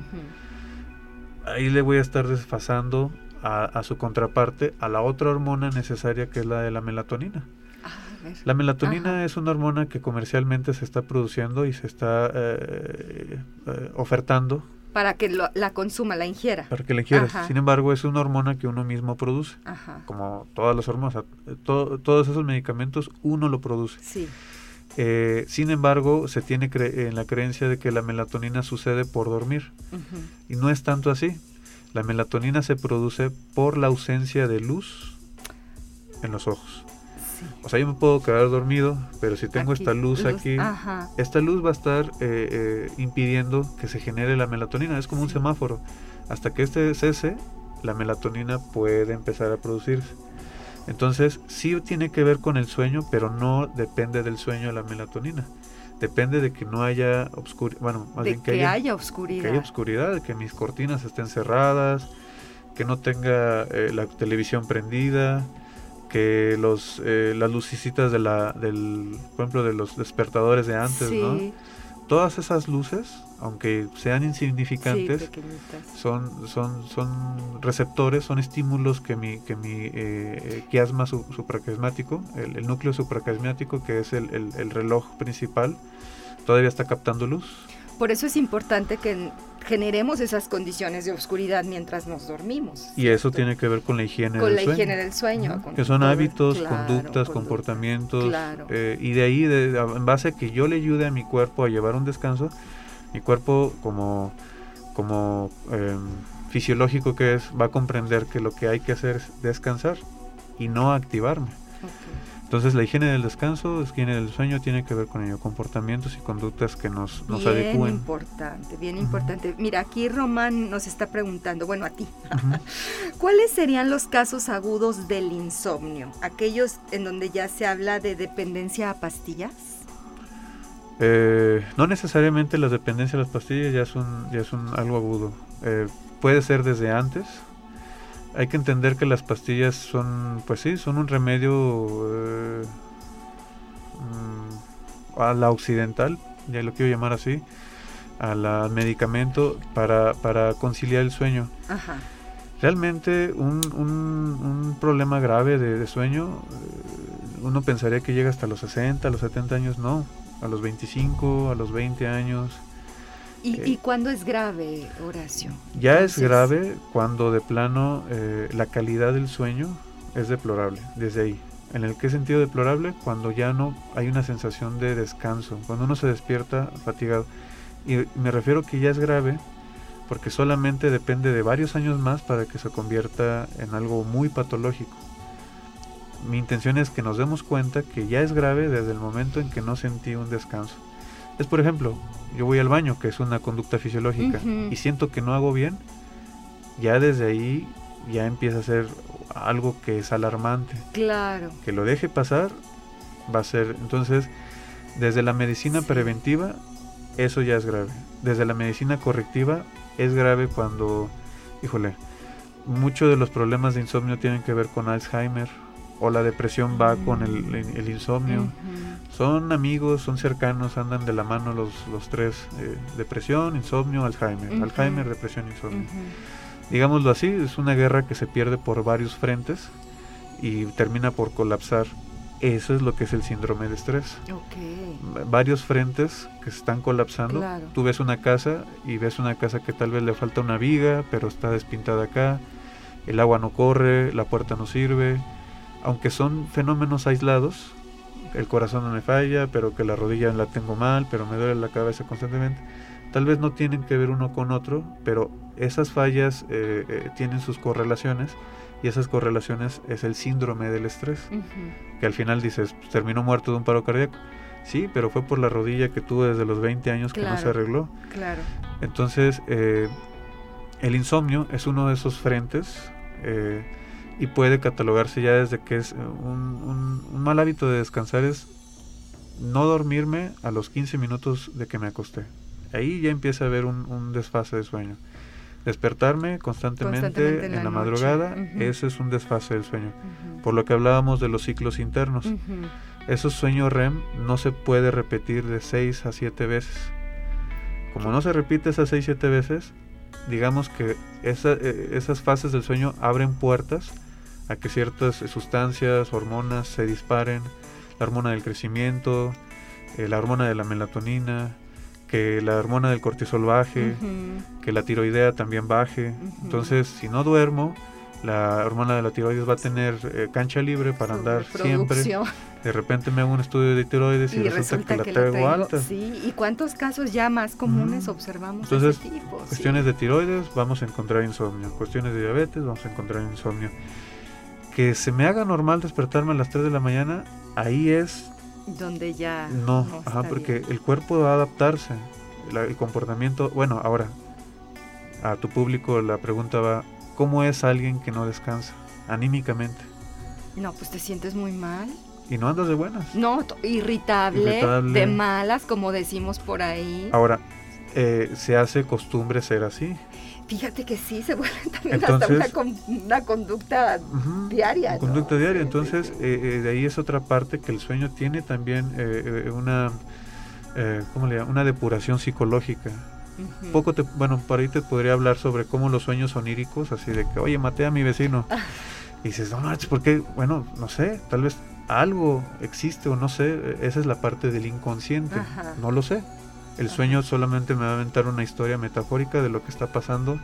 Ahí le voy a estar desfasando a, a su contraparte, a la otra hormona necesaria que es la de la melatonina. Ah. La melatonina Ajá. es una hormona que comercialmente se está produciendo y se está eh, eh, ofertando Para que lo- la consuma, la ingiera. para que la quieras. Ajá. Sin embargo, es una hormona que uno mismo produce. Ajá. Como todas las hormonas, todos esos medicamentos uno lo produce. Sí. Eh, sin embargo, se tiene cre- en la creencia de que la melatonina sucede por dormir. Y no es tanto así. La melatonina se produce por la ausencia de luz en los ojos. Sí. O sea, yo me puedo quedar dormido, pero si tengo Aquí, esta luz, aquí, Ajá. esta luz va a estar eh, eh, impidiendo que se genere la melatonina. Es como un semáforo. Hasta que este cese, la melatonina puede empezar a producirse. Entonces, sí tiene que ver con el sueño, pero no depende del sueño la melatonina. Depende de que no haya obscuridad, bueno, más de bien que, que haya, haya que oscuridad. haya obscuridad, que mis cortinas estén cerradas, que no tenga eh, la televisión prendida, que los eh, las lucecitas de la del por ejemplo de los despertadores de antes, sí, ¿no? Todas esas luces, aunque sean sí, insignificantes, pequeñitas. son, son, son receptores, son estímulos que mi, que mi eh, eh, quiasma su- supraquiasmático, el, el núcleo supraquiasmático, que es el, el- el reloj principal, todavía está captando luz. Por eso es importante que generemos esas condiciones de oscuridad mientras nos dormimos. Y eso ¿cierto? tiene que ver con la higiene con del la sueño. higiene del sueño. Con que son hábitos, claro, conductas, conducta. comportamientos, Claro. eh, y de ahí, de- en base a que yo le ayude a mi cuerpo a llevar un descanso, mi cuerpo como, como em, fisiológico que es, va a comprender que lo que hay que hacer es descansar y no activarme. Entonces la higiene del descanso, la higiene del sueño tiene que ver con ello, comportamientos y conductas que nos, nos Bien adecúen. importante, bien importante. Mira, aquí Román nos está preguntando, bueno, a ti. ¿cuáles serían los casos agudos del insomnio? Aquellos en donde ya se habla de dependencia a pastillas. Eh, no necesariamente la dependencia de las pastillas ya es un, ya es un algo agudo. Eh, puede ser desde antes. Hay que entender que las pastillas son, pues sí, son un remedio eh, mm, a la occidental, ya lo quiero llamar así, a la- al medicamento para, para conciliar el sueño. Ajá. Realmente un, un- un problema grave de, de sueño, eh, uno pensaría que llega hasta los 60, a los 70 años, no, a los 25, a los 20 años. ¿Y, Eh. y cuándo es grave, Horacio? Ya es grave cuando de plano eh, la calidad del sueño es deplorable, desde ahí. ¿En el qué sentido deplorable? Cuando ya no hay una sensación de descanso, cuando uno se despierta fatigado. Y me refiero que ya es grave porque solamente depende de varios años más para que se convierta en algo muy patológico. Mi intención es que nos demos cuenta que ya es grave desde el momento en que no sentí un descanso. Es por ejemplo, yo voy al baño, que es una conducta fisiológica, y siento que no hago bien, ya desde ahí ya empieza a ser algo que es alarmante. Claro. Que lo deje pasar va a ser, entonces, desde la medicina Sí. preventiva, eso ya es grave. Desde la medicina correctiva, es grave cuando, híjole, muchos de los problemas de insomnio tienen que ver con Alzheimer, o la depresión va con el, el insomnio. Son amigos, son cercanos, andan de la mano los, los tres, eh, depresión, insomnio, Alzheimer. Alzheimer, depresión, insomnio. Digámoslo así, es una guerra que se pierde por varios frentes y termina por colapsar. Eso es lo que es el síndrome de estrés. Varios frentes que están colapsando. Tú ves una casa y ves una casa que tal vez le falta una viga, pero está despintada acá. El agua no corre, la puerta no sirve. Aunque son fenómenos aislados, el corazón no me falla, pero que la rodilla la tengo mal, pero me duele la cabeza constantemente. Tal vez no tienen que ver uno con otro, pero esas fallas eh, eh, tienen sus correlaciones y esas correlaciones es el síndrome del estrés, que al final dices, pues, terminó muerto de un paro cardíaco. Sí, pero fue por la rodilla que tuvo desde los 20 años que no se arregló. Claro. Entonces, eh, el insomnio es uno de esos frentes y puede catalogarse ya desde que es un, un, mal hábito de descansar es no dormirme a los 15 minutos de que me acosté. Ahí ya empieza a haber un, desfase de sueño. Despertarme constantemente, en, la, madrugada, eso es un desfase del sueño. Por lo que hablábamos de los ciclos internos. Esos sueños REM no se puede repetir de 6 a 7 veces. Como no se repite esas 6 7 veces, digamos que eh, esas fases del sueño abren puertas a que ciertas sustancias, hormonas se disparen, la hormona del crecimiento, eh, la hormona de la melatonina, que la hormona del cortisol baje, que la tiroidea también baje. Entonces, si no duermo, la hormona de la tiroides va a tener eh, cancha libre para andar siempre. De repente me hago un estudio de tiroides y, resulta, que, la traigo alta. Sí, ¿y cuántos casos ya más comunes observamos Entonces, de ese tipo? Cuestiones de tiroides, vamos a encontrar insomnio. Cuestiones de diabetes, vamos a encontrar insomnio que se me haga normal despertarme a las 3 de la mañana, ahí es... Donde ya... No, ajá, porque el cuerpo va a adaptarse. el comportamiento... Bueno, ahora, a tu público la pregunta va, ¿cómo es alguien que no descansa anímicamente? No, pues te sientes muy mal. Y no andas de buenas. No, irritable, de malas, como decimos por ahí. Ahora, eh, se hace costumbre ser así. Fíjate que sí, se vuelve también hasta una, conducta diaria. Conducta diaria, entonces eh, eh, de ahí es otra parte que el sueño tiene también eh, una, ¿cómo le llama? Una depuración psicológica. Poco te, bueno, por ahí te podría hablar sobre cómo los sueños oníricos, así de que, oye, maté a mi vecino. Ah. y dices, no, no, ¿por qué? Bueno, no sé, tal vez algo existe o no sé, esa es la parte del inconsciente, no lo sé. El sueño solamente me va a aventar una historia metafórica de lo que está pasando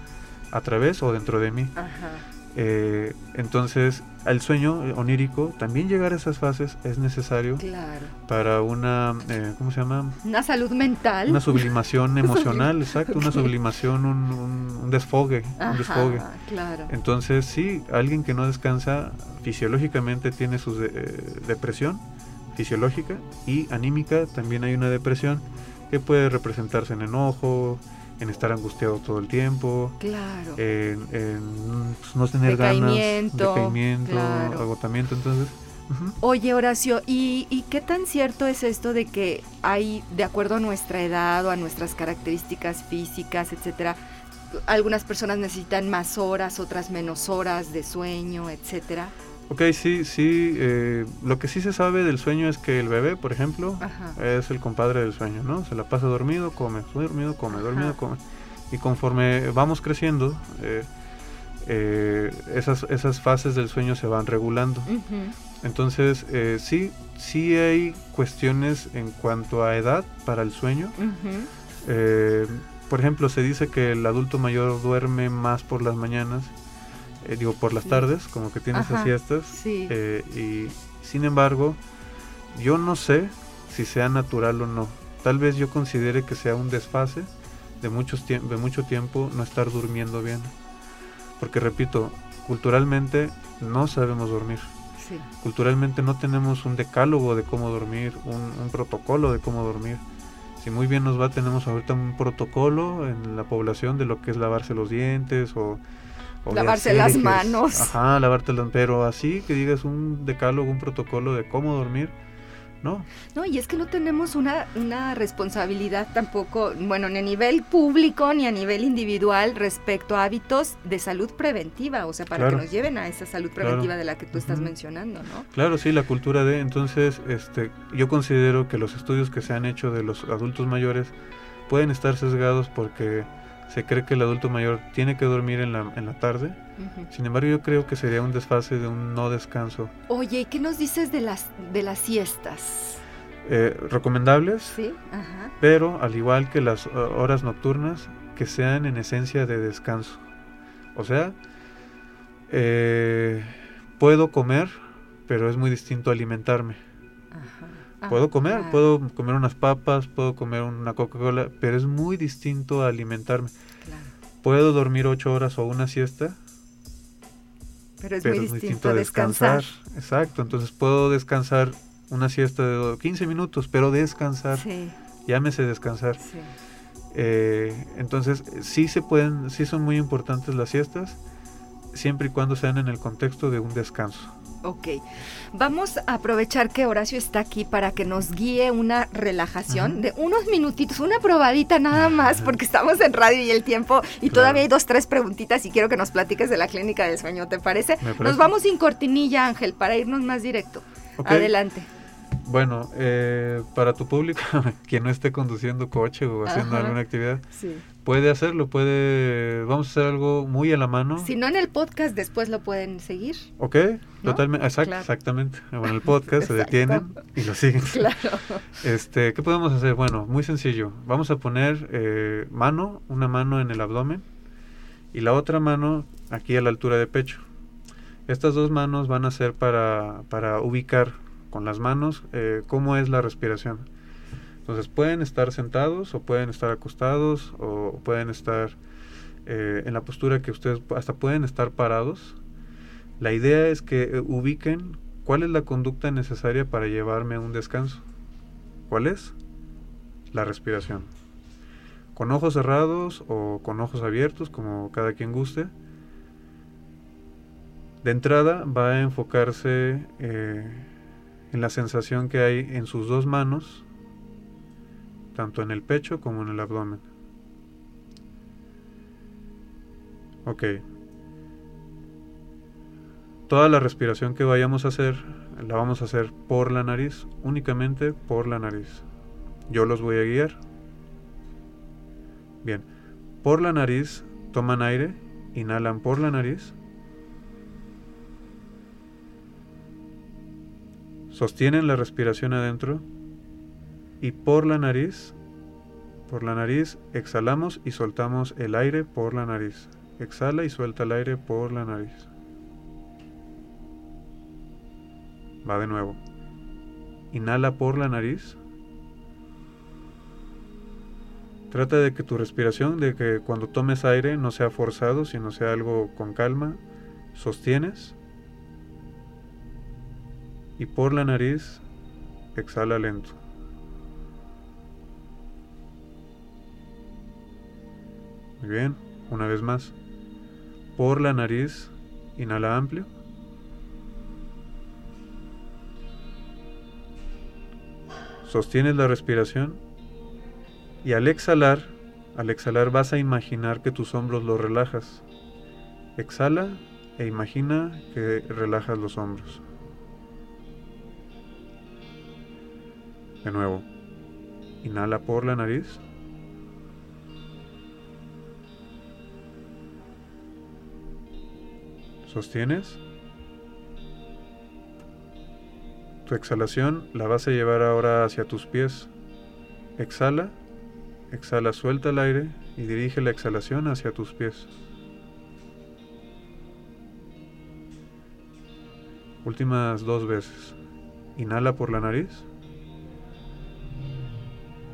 a través o dentro de mí. Eh, entonces, al sueño onírico, también llegar a esas fases es necesario para una, eh, ¿cómo se llama? Una salud mental. Una sublimación emocional, exacto, una sublimación, un, desfogue, un desfogue. Claro. Entonces, sí, alguien que no descansa fisiológicamente tiene su eh, depresión fisiológica y anímica también hay una depresión que puede representarse en enojo, en estar angustiado todo el tiempo, claro. en, no tener ganas, decaimiento, agotamiento, entonces... Oye Horacio, ¿y, ¿y qué tan cierto es esto de que hay, de acuerdo a nuestra edad o a nuestras características físicas, etcétera, algunas personas necesitan más horas, otras menos horas de sueño, etcétera? Ok, sí, sí. Eh, lo que sí se sabe del sueño es que el bebé, por ejemplo, es el compadre del sueño, ¿no? Se la pasa dormido, come, dormido, come, dormido, come. Y conforme vamos creciendo, eh, eh, esas, esas fases del sueño se van regulando. Entonces, sí, sí hay cuestiones en cuanto a edad para el sueño. por ejemplo, se dice que el adulto mayor duerme más por las mañanas eh, digo, por las tardes, como que tienes esas siestas. Eh, y sin embargo, yo no sé si sea natural o no. Tal vez yo considere que sea un desfase de, muchos de mucho tiempo no estar durmiendo bien. Porque repito, culturalmente no sabemos dormir. Culturalmente no tenemos un decálogo de cómo dormir, un, un, protocolo de cómo dormir. Si muy bien nos va, tenemos ahorita un protocolo en la población de lo que es lavarse los dientes o lavarse las manos. Ajá, lavarte las pero así que digas un decálogo, un protocolo de cómo dormir, No. No, y es que no tenemos una, una responsabilidad tampoco, bueno, ni a nivel público ni a nivel individual respecto a hábitos de salud preventiva, o sea, para que nos lleven a esa salud preventiva de la que tú estás mencionando, ¿no? Claro, sí, la cultura de, entonces, este, yo considero que los estudios que se han hecho de los adultos mayores pueden estar sesgados porque se cree que el adulto mayor tiene que dormir en la, en la tarde. Sin embargo, yo creo que sería un desfase de un no descanso. Oye, ¿y qué nos dices de las, de las siestas? Eh, recomendables, sí, Ajá. pero al igual que las uh, horas nocturnas, que sean en esencia de descanso. O sea, eh, puedo comer, pero es muy distinto alimentarme. Ajá. Puedo comer, puedo comer unas papas, puedo comer una Coca-Cola, pero es muy distinto a alimentarme. Puedo dormir ocho horas o una siesta, pero es, muy, distinto a descansar. Exacto, entonces puedo descansar una siesta de 15 minutos, pero descansar. Sí. Llámese descansar. Sí. Eh, entonces, sí se pueden, sí son muy importantes las siestas, siempre y cuando sean en el contexto de un descanso. Ok, vamos a aprovechar que Horacio está aquí para que nos guíe una relajación de unos minutitos, una probadita nada más, porque estamos en radio y el tiempo, y todavía hay dos, tres preguntitas y quiero que nos platiques de la clínica del sueño, ¿te parece? Nos vamos sin cortinilla, Ángel, para irnos más directo. Adelante. Bueno, eh, para tu público, quien no esté conduciendo coche o haciendo alguna actividad, sí puede hacerlo, puede, vamos a hacer algo muy a la mano. Si no en el podcast, después lo pueden seguir. Ok, totalmente, exactamente. En el podcast se detienen y lo siguen. Claro. Este, ¿qué podemos hacer? Bueno, muy sencillo. Vamos a poner eh, mano, una mano en el abdomen y la otra mano aquí a la altura de pecho. Estas dos manos van a ser para, para ubicar con las manos eh, cómo es la respiración entonces pueden estar sentados o pueden estar acostados o pueden estar eh, en la postura que ustedes hasta pueden estar parados. La idea es que eh, ubiquen cuál es la conducta necesaria para llevarme a un descanso. ¿Cuál es? La respiración. Con ojos cerrados o con ojos abiertos, como cada quien guste. De entrada va a enfocarse eh, en la sensación que hay en sus dos manos tanto en el pecho como en el abdomen. Ok. Toda la respiración que vayamos a hacer, la vamos a hacer por la nariz, únicamente por la nariz. Yo los voy a guiar. Bien, por la nariz toman aire, inhalan por la nariz. Sostienen la respiración adentro y por la nariz, por la nariz exhalamos y soltamos el aire por la nariz. Exhala y suelta el aire por la nariz. Va de nuevo. Inhala por la nariz. Trata de que tu respiración, de que cuando tomes aire no sea forzado, sino sea algo con calma. Sostienes. Y por la nariz, exhala lento. Muy bien, una vez más. Por la nariz, inhala amplio. Sostienes la respiración y al exhalar, al exhalar vas a imaginar que tus hombros los relajas. Exhala e imagina que relajas los hombros. De nuevo, inhala por la nariz. Sostienes. Tu exhalación la vas a llevar ahora hacia tus pies. Exhala, exhala, suelta el aire y dirige la exhalación hacia tus pies. Últimas dos veces. Inhala por la nariz.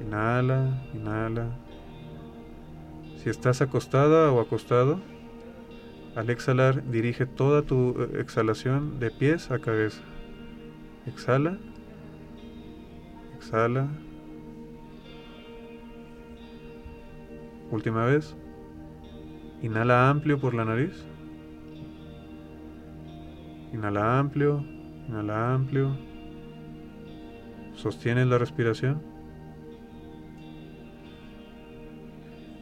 Inhala, inhala. Si estás acostada o acostado, al exhalar, dirige toda tu eh, exhalación de pies a cabeza. Exhala. Exhala. Última vez. Inhala amplio por la nariz. Inhala amplio. Inhala amplio. Sostienes la respiración.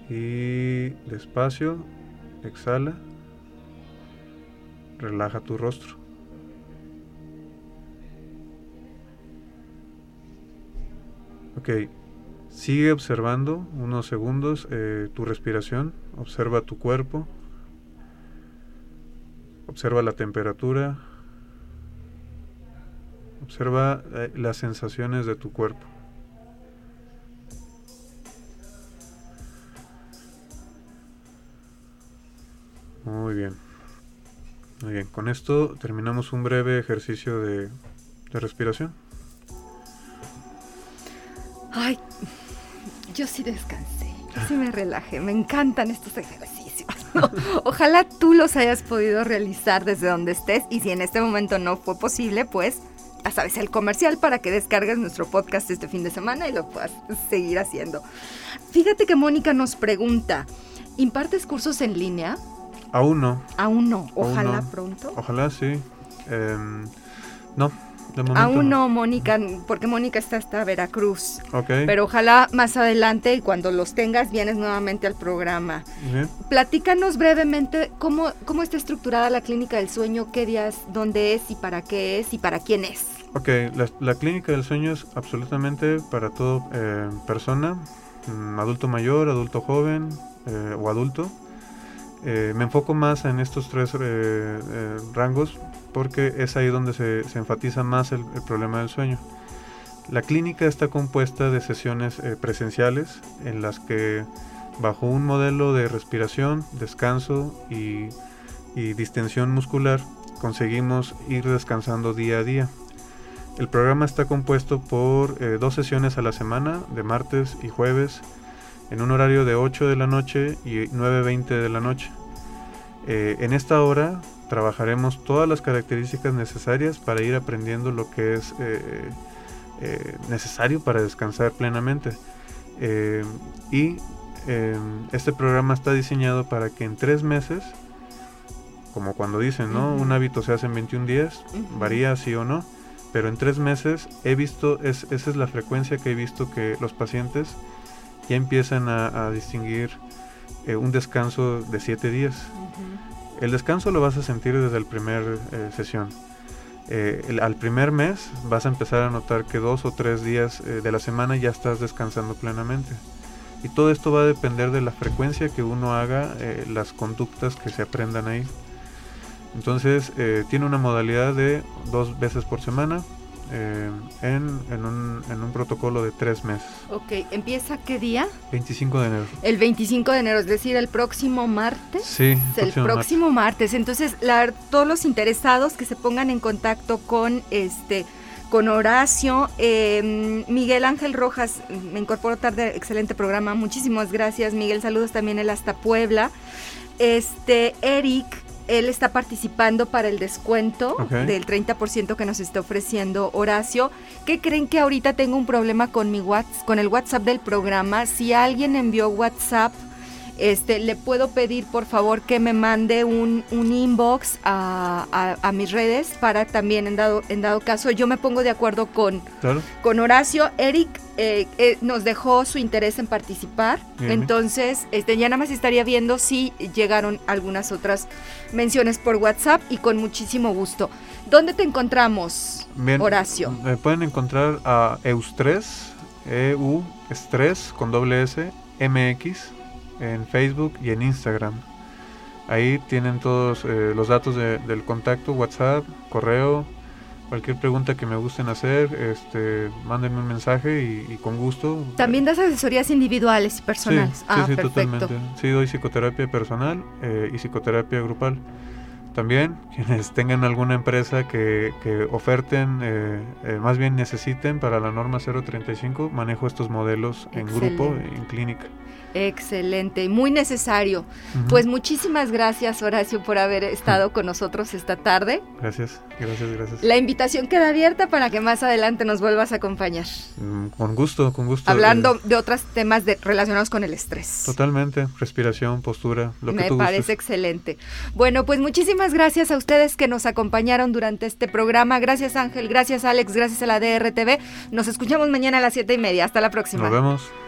Y despacio, exhala. Relaja tu rostro. Ok, sigue observando unos segundos eh, tu respiración, observa tu cuerpo, observa la temperatura, observa eh, las sensaciones de tu cuerpo. Muy bien. Muy bien, con esto terminamos un breve ejercicio de, de respiración. Yo sí descansé, yo sí me relajé, me encantan estos ejercicios. Ojalá tú los hayas podido realizar desde donde estés y si en este momento no fue posible, pues ya sabes, el comercial para que descargues nuestro podcast este fin de semana y lo puedas seguir haciendo. Fíjate que Mónica nos pregunta, ¿impartes cursos en línea? Aún no. Aún no, ojalá Aún no. pronto. Ojalá sí. Em, no, Aún no, Mónica, porque Mónica está hasta Veracruz. Ok. Pero ojalá más adelante y cuando los tengas vienes nuevamente al programa. Bien. Platícanos brevemente cómo, cómo está estructurada la clínica del sueño, qué días, dónde es y para qué es y para quién es. Ok, la, la clínica del sueño es absolutamente para toda persona, mm, adulto mayor, adulto joven eh, o adulto. Eh, me enfoco más en estos tres eh, eh, rangos porque es ahí donde se, se enfatiza más el, problema del sueño. La clínica está compuesta de sesiones eh, presenciales en las que bajo un modelo de respiración, descanso y, y distensión muscular conseguimos ir descansando día a día. El programa está compuesto por eh, dos sesiones a la semana, de martes y jueves, en un horario de 8 de la noche y 9.20 de la noche. Eh, en esta hora trabajaremos todas las características necesarias para ir aprendiendo lo que es eh, eh, necesario para descansar plenamente. Eh, y eh, este programa está diseñado para que en tres meses, como cuando dicen, ¿no? Un hábito se hace en 21 días, varía sí o no, pero en tres meses he visto, es, esa es la frecuencia que he visto que los pacientes ya empiezan a, a distinguir un descanso de siete días. El descanso lo vas a sentir desde el primer eh, sesión. Eh, al primer mes vas a empezar a notar que dos o tres días eh, de la semana ya estás descansando plenamente. Y todo esto va a depender de la frecuencia que uno haga, las conductas que se aprendan ahí. Entonces tiene una modalidad de dos veces por semana eh, en, en un, en un protocolo de tres meses. Ok, ¿empieza qué día? 25 de enero. El 25 de enero, es decir, el próximo martes. Sí, el próximo martes. Entonces, la- todos los interesados que se pongan en contacto con este con Horacio, eh, Miguel Ángel Rojas, me incorporó tarde, excelente programa, muchísimas gracias Miguel, saludos también él hasta Puebla. Este, Eric, él está participando para el descuento del 30% que nos está ofreciendo Horacio. ¿Qué creen que ahorita tengo un problema con mi WhatsApp, con el WhatsApp del programa? Si alguien envió WhatsApp, este, le puedo pedir por favor que me mande un, un inbox a, a- a mis redes para también en dado, en dado caso yo me pongo de acuerdo con, Claro. con Horacio. Eric eh, eh, nos dejó su interés en participar, Bien. entonces este, ya nada más estaría viendo si llegaron algunas otras menciones por WhatsApp y con muchísimo gusto. ¿Dónde te encontramos, Bien, Horacio? Me pueden encontrar a Eustres, EU Estrés con doble S, MX, en Facebook y en Instagram. Ahí tienen todos eh, los datos de- del contacto, WhatsApp, correo, cualquier pregunta que me gusten hacer, este, mándenme un mensaje y, y con gusto. También das asesorías individuales y personales. sí, ah, sí, perfecto. totalmente. Sí, doy psicoterapia personal eh, y psicoterapia grupal. También quienes tengan alguna empresa que, que oferten, eh, eh, más bien necesiten para la norma 035, manejo estos modelos en grupo, en clínica. Excelente y muy necesario. Pues muchísimas gracias, Horacio, por haber estado con nosotros esta tarde. Gracias, gracias, gracias. La invitación queda abierta para que más adelante nos vuelvas a acompañar. Mm, con gusto, con gusto. Hablando eh, de otros temas relacionados con el estrés. Totalmente, respiración, postura, lo Me que tú parece excelente. Bueno, pues muchísimas gracias a ustedes que nos acompañaron durante este programa. Gracias, Ángel, gracias, Alex, gracias a la DRTV. Nos escuchamos mañana a las siete y media. Hasta la próxima. Nos vemos.